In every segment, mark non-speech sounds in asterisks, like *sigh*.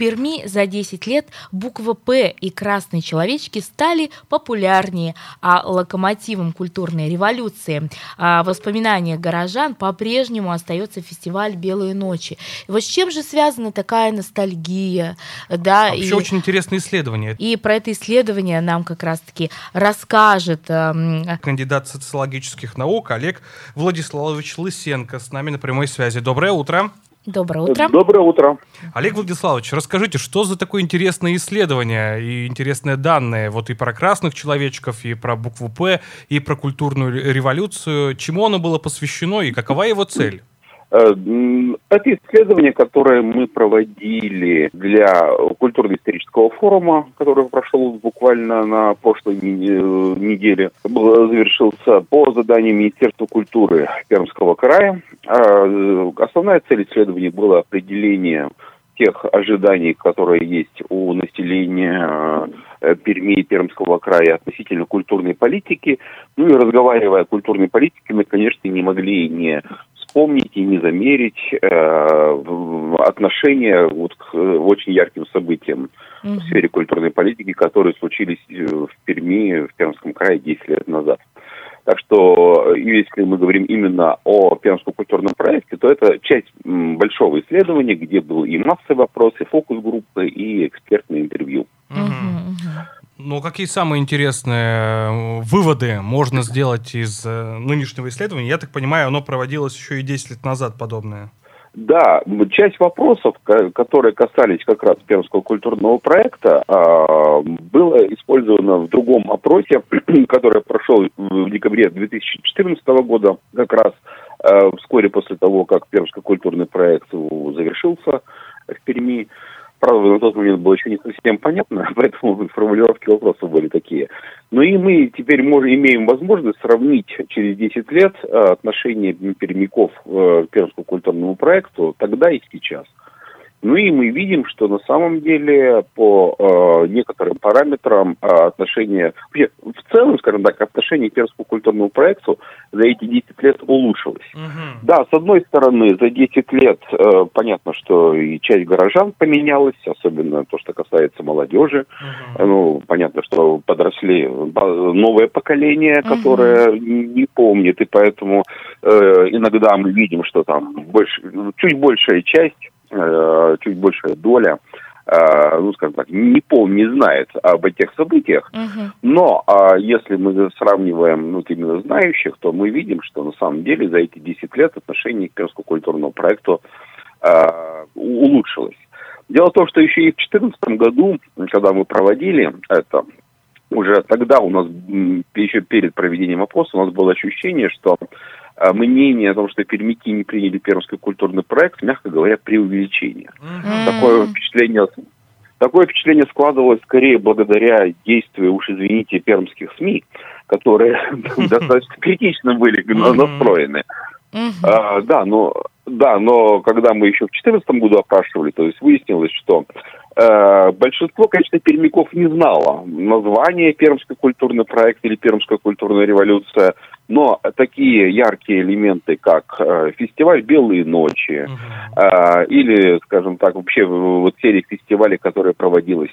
Перми за 10 лет буква «П» и красные человечки стали популярнее, а локомотивом культурной революции а воспоминания горожан по-прежнему остается фестиваль «Белые ночи». И вот с чем же связана такая ностальгия? Да, Вообще и, очень интересное исследование. И про это исследование нам как раз-таки расскажет... Эм, Кандидат социологических наук Олег Владиславович Лысенко с нами на прямой связи. Доброе утро. Доброе утро. Доброе утро. Олег Владиславович, расскажите, что за такое интересное исследование и интересные данные вот и про красных человечков, и про букву «П», и про культурную революцию. Чему оно было посвящено и какова его цель? Э, это исследование, которое мы проводили для культурно-исторического форума, который прошел буквально на прошлой э, неделе, завершился по заданию Министерства культуры Пермского края. Э, основная цель исследования была определение тех ожиданий, которые есть у населения Перми и Пермского края относительно культурной политики. Ну и разговаривая о культурной политике, мы, конечно, не могли не вспомнить и не замерить э, отношение вот к очень ярким событиям mm-hmm. в сфере культурной политики, которые случились э, в Перми, в Пермском крае 10 лет назад. Так что, э, если мы говорим именно о Пермском культурном проекте, то это часть большого исследования, где был и массовый вопрос, и фокус-группы, и экспертные интервью. Mm-hmm. Ну, какие самые интересные э, выводы можно сделать из э, нынешнего исследования? Я так понимаю, оно проводилось еще и 10 лет назад подобное. Да, часть вопросов, которые касались как раз Пермского культурного проекта, а, было использовано в другом опросе, *clears throat* который прошел в декабре 2014 года, как раз э, вскоре после того, как Пермский культурный проект завершился в Перми. Правда, на тот момент было еще не совсем понятно, *laughs* поэтому формулировки вопросов были такие. Но и мы теперь можем, имеем возможность сравнить через 10 лет э, отношение пермяков э, к Пермскому культурному проекту тогда и сейчас. Ну и мы видим, что на самом деле по э, некоторым параметрам э, отношение, вообще, в целом, скажем так, отношение к Пермскому культурному проекту за эти 10 лет улучшилось. Угу. Да, с одной стороны, за 10 лет э, понятно, что и часть горожан поменялась, особенно то, что касается молодежи. Угу. Ну, понятно, что подросли новое поколение, которое угу. не помнит, и поэтому э, иногда мы видим, что там больше, чуть большая часть чуть большая доля э, ну, скажем так, не пол не знает об этих событиях. Uh-huh. Но а если мы сравниваем ну, именно знающих, то мы видим, что на самом деле за эти 10 лет отношение к Пермскому культурному проекту а, улучшилось. Дело в том, что еще и в 2014 году, когда мы проводили это, уже тогда у нас, еще перед проведением опроса, у нас было ощущение, что мнение о том, что пермяки не приняли пермский культурный проект, мягко говоря, преувеличение. Mm-hmm. Такое впечатление Такое впечатление складывалось скорее благодаря действию, уж извините, пермских СМИ, которые *laughs* достаточно критично были настроены. А, да, но да, но когда мы еще в 2014 году опрашивали, то есть выяснилось, что э, большинство, конечно, пермяков не знало название Пермский культурный проект или Пермская культурная революция, но такие яркие элементы, как э, фестиваль «Белые ночи» э, или, скажем так, вообще вот серии фестивалей, которые проводилась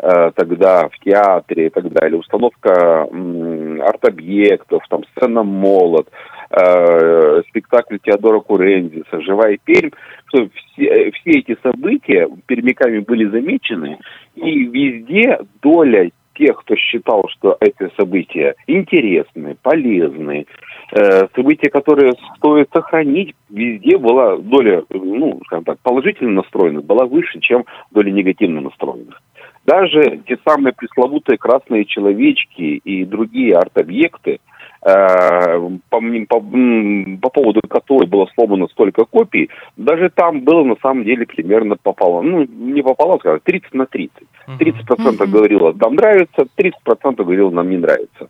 э, тогда в театре и так далее, установка м, арт-объектов, там сцена «Молот», э, спектакль Теодора Курензиса, «Живая Пермь», что все, все эти события пермяками были замечены, и везде доля тех, кто считал, что эти события интересны, полезны, э, события, которые стоит сохранить, везде была доля, ну, скажем так, положительно настроенных была выше, чем доля негативно настроенных. Даже те самые пресловутые красные человечки и другие арт-объекты, по, по, по поводу которой было сломано столько копий, даже там было на самом деле примерно пополам. Ну, не пополам, скажем, 30 на 30. 30% uh-huh. говорило, нам нравится, 30% говорило, нам не нравится.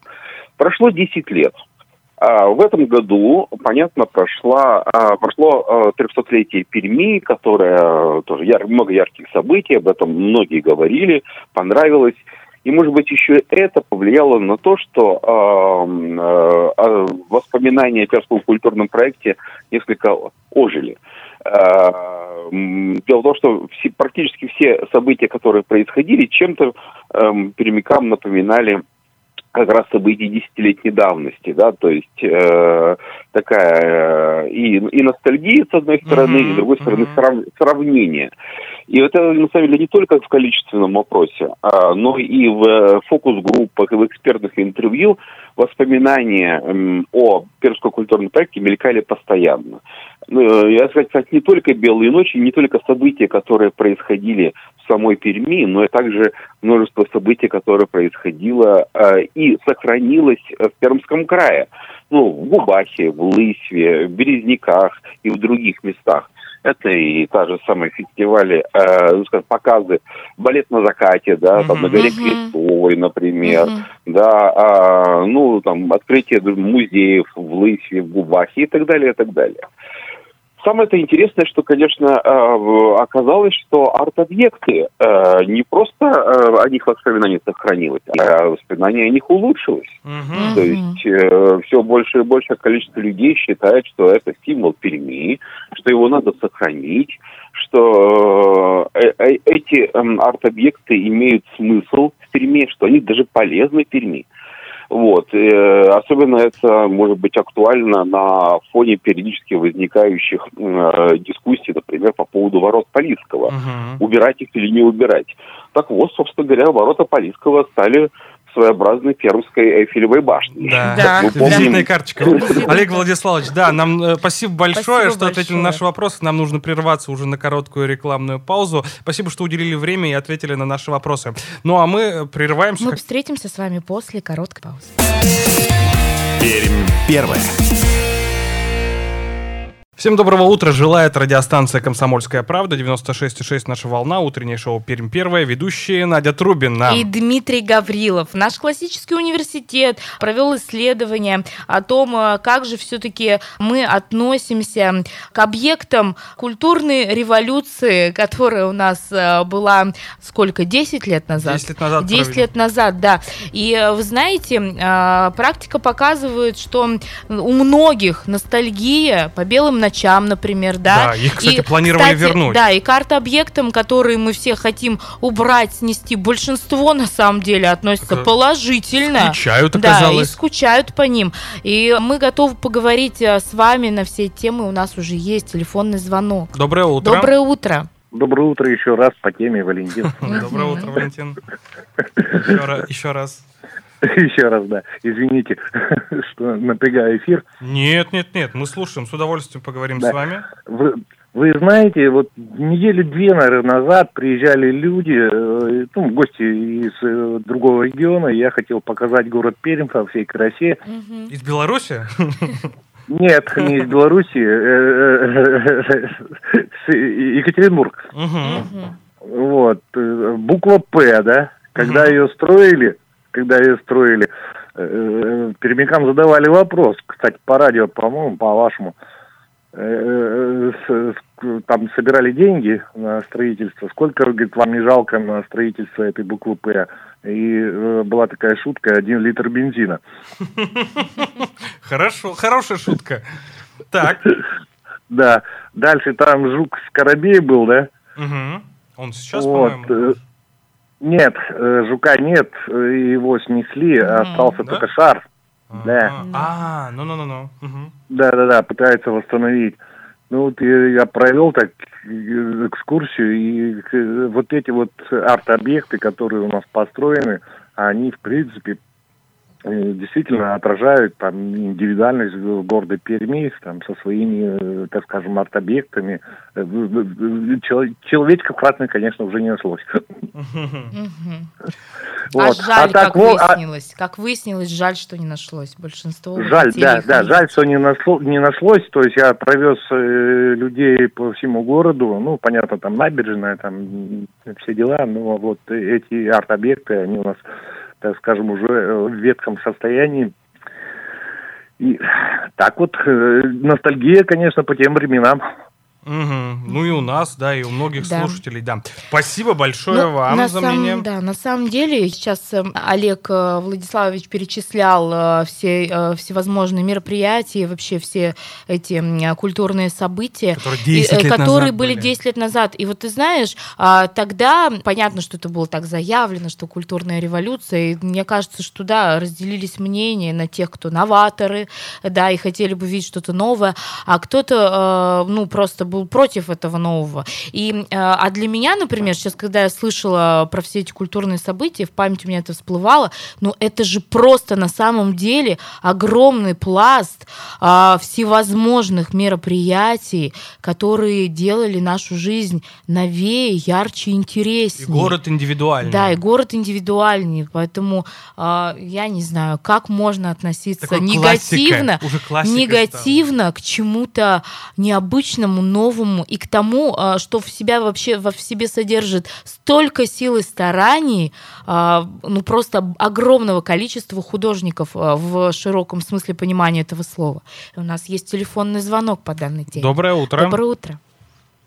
Прошло 10 лет. А в этом году, понятно, прошла, а, прошло 300-летие а, Перми, которое тоже яр, много ярких событий, об этом многие говорили, понравилось. И, может быть, еще это повлияло на то, что э, э, воспоминания о Перском культурном проекте несколько ожили. Э, дело в том, что все, практически все события, которые происходили, чем-то э, перемикам напоминали как раз событий десятилетней давности, да, то есть э, такая э, и, и ностальгия с одной стороны, mm-hmm. и с другой стороны mm-hmm. срав, сравнение. И это, на самом деле, не только в количественном вопросе, а, но и в э, фокус-группах, и в экспертных интервью воспоминания э, о Пермском культурном проекте мелькали постоянно. Ну, э, я сказать, кстати, не только «Белые ночи», не только события, которые происходили самой Перми, но и также множество событий, которые происходило э, и сохранилось в Пермском крае. Ну, в Губахе, в Лысьве, в Березняках и в других местах. Это и та же самая фестивали, э, ну, скажем, показы балет на закате, да, uh-huh. там на горе. Крестовой, например, uh-huh. да, а, ну, там, открытие музеев в Лысьве, в Губахе и так далее, и так далее. Самое-то интересное, что, конечно, э, оказалось, что арт-объекты э, не просто э, о них воспоминания сохранилось, а воспоминания о них улучшилось. Mm-hmm. То есть все больше и больше количество людей считает, что это символ Перми, что его надо сохранить, что эти эм, арт-объекты имеют смысл в Перми, что они даже полезны Перми. Вот. И, э, особенно это может быть актуально на фоне периодически возникающих э, дискуссий, например, по поводу ворот Полисского. Угу. Убирать их или не убирать. Так вот, собственно говоря, ворота Полисского стали своеобразной пермской Эйфелевой башни. Да, да. Помним... карточка. *laughs* Олег Владиславович, да, нам э, спасибо большое, спасибо что большое. ответили на наши вопросы. Нам нужно прерваться уже на короткую рекламную паузу. Спасибо, что уделили время и ответили на наши вопросы. Ну, а мы прерываемся. Мы встретимся с вами после короткой паузы. Пермь первое. Всем доброго утра. Желает радиостанция «Комсомольская правда», 96,6 наша волна, утреннее шоу «Пермь первая», ведущие Надя Трубина. И Дмитрий Гаврилов. Наш классический университет провел исследование о том, э, как же все-таки мы относимся к объектам культурной революции, которая у нас э, была сколько, 10 лет назад? 10 лет назад. 10 провели. лет назад, да. И э, вы знаете, практика показывает, что у многих ностальгия по белым ночам, например, да. Да, их, кстати, и, планировали кстати, вернуть. Да, и карта объектам, которые мы все хотим убрать, снести, большинство на самом деле относится так, положительно. Скучают, оказалось. Да, и скучают по ним. И мы готовы поговорить э, с вами на все темы. У нас уже есть телефонный звонок. Доброе утро. Доброе утро. Доброе утро еще раз по теме, Валентин. *laughs* Доброе утро, Валентин. *laughs* Еще раз. *laughs* Еще раз, да. Извините, *laughs* что напрягаю эфир. Нет, нет, нет, мы слушаем, с удовольствием поговорим да. с вами. Вы, вы знаете, вот недели две, наверное, назад приезжали люди, э, ну, гости из э, другого региона, я хотел показать город Пермь во всей красе. Из Беларуси? *laughs* Нет, не из Беларуси, э, Екатеринбург. Вот, буква П, да, когда ее строили, когда ее строили, э, э, пермякам задавали вопрос, кстати, по радио, по-моему, по-вашему, э, там собирали деньги на строительство, сколько, говорит, вам не жалко на строительство этой буквы «П», и была такая шутка, один литр бензина. Хорошо, хорошая шутка. Так. Да, дальше там Жук Скоробей был, да? Угу. Он сейчас, по-моему. Нет, э, жука нет, его снесли, mm, остался да? только шар. А, да. А, ну, ну, ну, ну. Да, да, да, пытается восстановить. Ну вот я, провел так э, экскурсию, и э, вот эти вот арт-объекты, которые у нас построены, они, в принципе, э, действительно отражают там индивидуальность города Перми там, со своими, так скажем, арт-объектами. Человечка в красной, конечно, уже не нашлось. А жаль, как выяснилось. Как выяснилось, жаль, что не нашлось. Большинство Жаль, да, да, жаль, что не нашлось. То есть я провез людей по всему городу. Ну, понятно, там набережная, там все дела. Но вот эти арт-объекты, они у нас так скажем, уже э, в ветхом состоянии. И так вот, э, ностальгия, конечно, по тем временам. Угу. Ну и у нас, да, и у многих да. слушателей, да. Спасибо большое ну, вам на за самом, мнение. Да, на самом деле сейчас э, Олег э, Владиславович перечислял э, все всевозможные мероприятия, вообще все эти культурные события, которые, 10 лет которые были, были 10 лет назад. И вот ты знаешь, а, тогда понятно, что это было так заявлено, что культурная революция, и мне кажется, что да, разделились мнения на тех, кто новаторы, да, и хотели бы видеть что-то новое, а кто-то, ну, просто был против этого нового. И, э, а для меня, например, сейчас, когда я слышала про все эти культурные события, в память у меня это всплывало, ну это же просто на самом деле огромный пласт а, всевозможных мероприятий, которые делали нашу жизнь новее, ярче, интереснее. И город индивидуальный. Да, и город индивидуальный. Поэтому а, я не знаю, как можно относиться Такой негативно, негативно к чему-то необычному, новому новому и к тому, а, что в себя вообще в себе содержит столько сил и стараний, а, ну просто огромного количества художников а, в широком смысле понимания этого слова. у нас есть телефонный звонок по данной теме. Доброе утро. Доброе утро.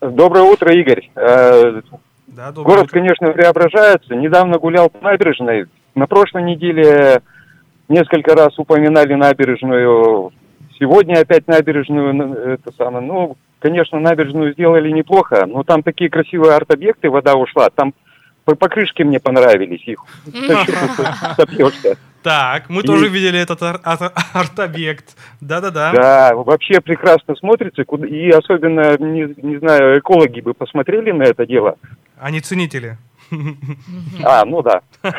Доброе утро, Игорь. Э, да, Город, утро. конечно, преображается. Недавно гулял по набережной. На прошлой неделе несколько раз упоминали набережную. Сегодня опять набережную, это самое, ну, конечно, набережную сделали неплохо, но там такие красивые арт-объекты, вода ушла, там по покрышке мне понравились их. Так, мы тоже видели этот арт-объект. Да-да-да. Да, вообще прекрасно смотрится. И особенно, не, не знаю, экологи бы посмотрели на это дело. Они ценители. А, ну да. *laughs*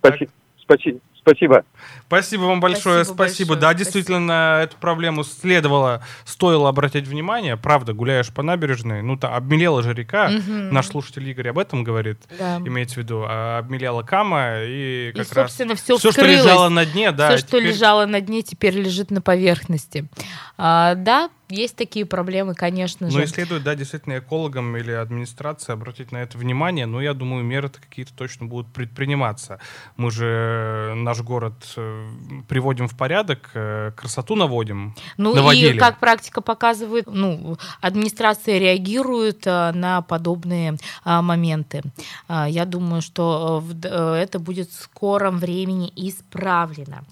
Спасибо. Спасибо. Спасибо вам большое, спасибо. спасибо. Большое. Да, действительно, на эту проблему следовало, стоило обратить внимание. Правда, гуляешь по набережной, ну, то обмелела же река. Угу. Наш слушатель Игорь об этом говорит, да. имеется в виду. А обмелела кама, и как и, раз собственно, все, все что лежало на дне, да. Все, что теперь... лежало на дне, теперь лежит на поверхности. А, да, есть такие проблемы, конечно же. Но и следует, да, действительно, экологам или администрации обратить на это внимание. Но я думаю, меры-то какие-то точно будут предприниматься. Мы же наш город э, приводим в порядок, э, красоту наводим. Ну наводили. и, как практика показывает, ну, администрация реагирует э, на подобные моменты. Я думаю, что это будет в скором времени исправлено.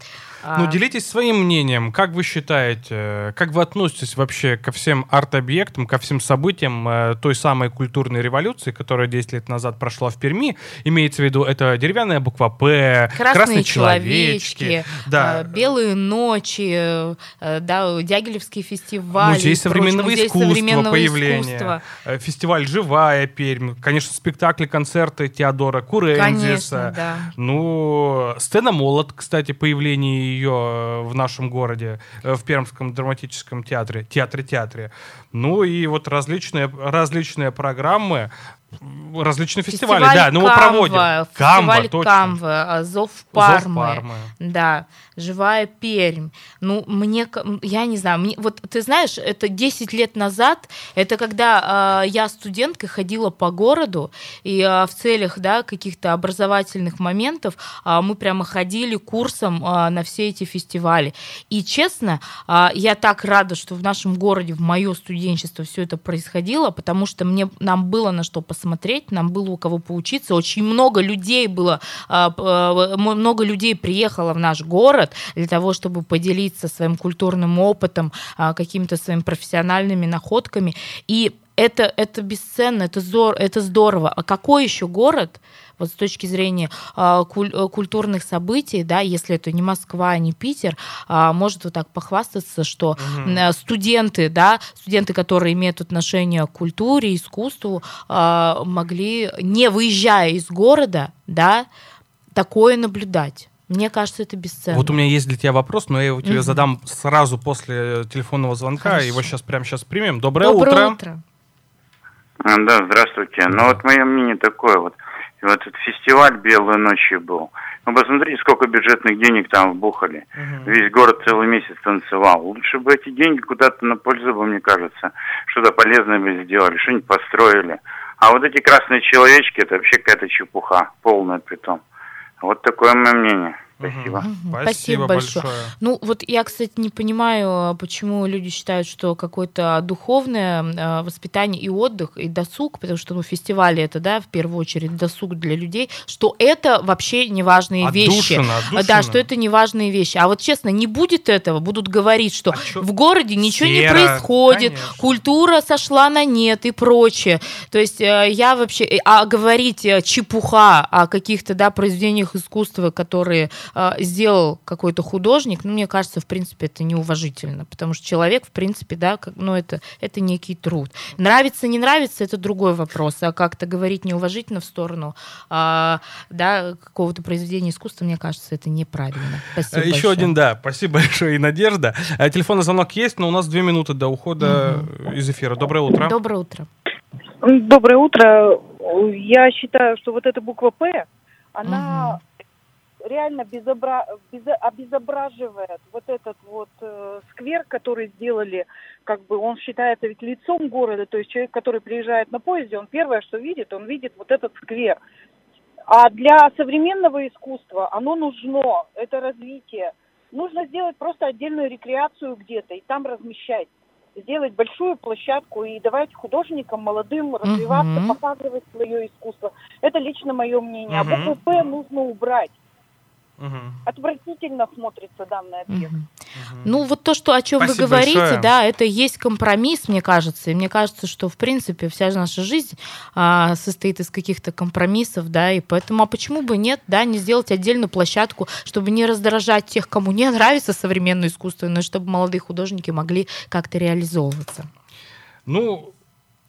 Ну, а. делитесь своим мнением. Как вы считаете, как вы относитесь вообще ко всем арт-объектам, ко всем событиям э, той самой культурной революции, которая 10 лет назад прошла в Перми? Имеется в виду, это деревянная буква «П», красные, красные человечки, человечки да. Э, белые ночи, э, да, Дягилевский фестиваль. Музей современного музей искусства, современного появление. Искусства. Фестиваль «Живая Пермь». Конечно, спектакли, концерты Теодора Курензиса. Конечно, да. Ну, сцена «Молот», кстати, появление ее э, в нашем городе, э, в Пермском драматическом театре, театре-театре. Ну и вот различные, различные программы, различные фестивали, фестиваль да, но мы проводим. Камва, точно. Камва, Зов Пармы, Зов Пармы. Да, Живая Пермь. Ну, мне, я не знаю, мне, вот ты знаешь, это 10 лет назад, это когда э, я студенткой ходила по городу, и э, в целях, да, каких-то образовательных моментов э, мы прямо ходили курсом э, на все эти фестивали. И честно, э, я так рада, что в нашем городе, в мое студенчество все это происходило, потому что мне, нам было на что посмотреть, нам было у кого поучиться, очень много людей было, э, э, много людей приехало в наш город, город для того, чтобы поделиться своим культурным опытом, а, какими-то своими профессиональными находками. И это, это бесценно, это, здор, это здорово. А какой еще город, вот с точки зрения э, куль, культурных событий, да, если это не Москва, не Питер, э, может вот так похвастаться, что угу. студенты, да, студенты, которые имеют отношение к культуре, искусству, э, могли, не выезжая из города, да, такое наблюдать. Мне кажется, это бесценно. Вот у меня есть для тебя вопрос, но я его тебе угу. задам сразу после телефонного звонка. Хорошо. Его сейчас прямо сейчас примем. Доброе, Доброе утро. утро. А, да, здравствуйте. Ну вот мое мнение такое вот. Вот этот фестиваль «Белые ночи» был. Ну, посмотрите, сколько бюджетных денег там вбухали. Угу. Весь город целый месяц танцевал. Лучше бы эти деньги куда-то на пользу, мне кажется, что-то полезное бы сделали, что-нибудь построили. А вот эти красные человечки, это вообще какая-то чепуха, полная притом. Вот такое мое мнение. Спасибо. Спасибо, Спасибо большое. большое. Ну, вот я, кстати, не понимаю, почему люди считают, что какое-то духовное э, воспитание и отдых, и досуг, потому что, ну, фестивали это, да, в первую очередь досуг для людей, что это вообще неважные отдушина, вещи. Отдушина. Да, что это неважные вещи. А вот честно, не будет этого, будут говорить, что а в городе ничего Сера. не происходит, Конечно. культура сошла на нет и прочее. То есть я вообще... Э, а говорить э, чепуха о каких-то, да, произведениях искусства, которые сделал какой-то художник, ну, мне кажется, в принципе, это неуважительно, потому что человек, в принципе, да, как, ну, это, это некий труд. Нравится, не нравится, это другой вопрос, а как-то говорить неуважительно в сторону, а, да, какого-то произведения искусства, мне кажется, это неправильно. Спасибо Еще большое. один, да, спасибо *laughs* большое, и Надежда. А, телефонный звонок есть, но у нас две минуты до ухода угу. из эфира. Доброе утро. Доброе утро. Доброе утро. Я считаю, что вот эта буква «П», она реально безобра... безо... обезображивает вот этот вот э, сквер, который сделали, как бы он считается ведь лицом города, то есть человек, который приезжает на поезде, он первое, что видит, он видит вот этот сквер. А для современного искусства оно нужно, это развитие. Нужно сделать просто отдельную рекреацию где-то и там размещать сделать большую площадку и давать художникам молодым развиваться, uh-huh. показывать свое искусство. Это лично мое мнение. Uh-huh. А букву П нужно убрать. Угу. Отвратительно смотрится данный объект. Угу. Ну, вот то, что, о чем Спасибо вы говорите, большое. да, это есть компромисс, мне кажется. И мне кажется, что, в принципе, вся наша жизнь а, состоит из каких-то компромиссов, да, и поэтому, а почему бы нет, да, не сделать отдельную площадку, чтобы не раздражать тех, кому не нравится современное искусство, но чтобы молодые художники могли как-то реализовываться. Ну,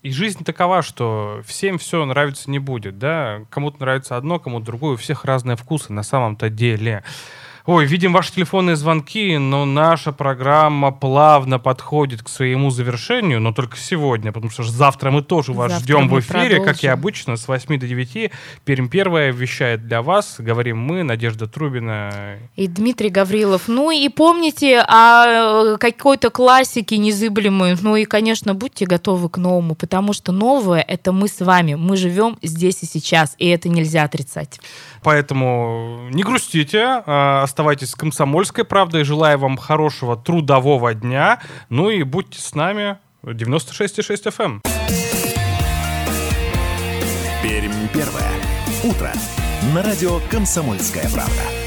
и жизнь такова, что всем все нравится не будет, да? Кому-то нравится одно, кому-то другое, у всех разные вкусы на самом-то деле. Ой, видим ваши телефонные звонки, но наша программа плавно подходит к своему завершению, но только сегодня, потому что завтра мы тоже вас завтра ждем в эфире, продолжим. как и обычно, с 8 до 9. Перм первая вещает для вас. Говорим мы, Надежда Трубина. И Дмитрий Гаврилов. Ну и помните о э, какой-то классике незыблемой. Ну и, конечно, будьте готовы к новому, потому что новое — это мы с вами. Мы живем здесь и сейчас, и это нельзя отрицать. Поэтому не грустите, а, оставайтесь с «Комсомольской правдой». Желаю вам хорошего трудового дня. Ну и будьте с нами 96,6 FM. Пермь первое. Утро. На радио «Комсомольская правда».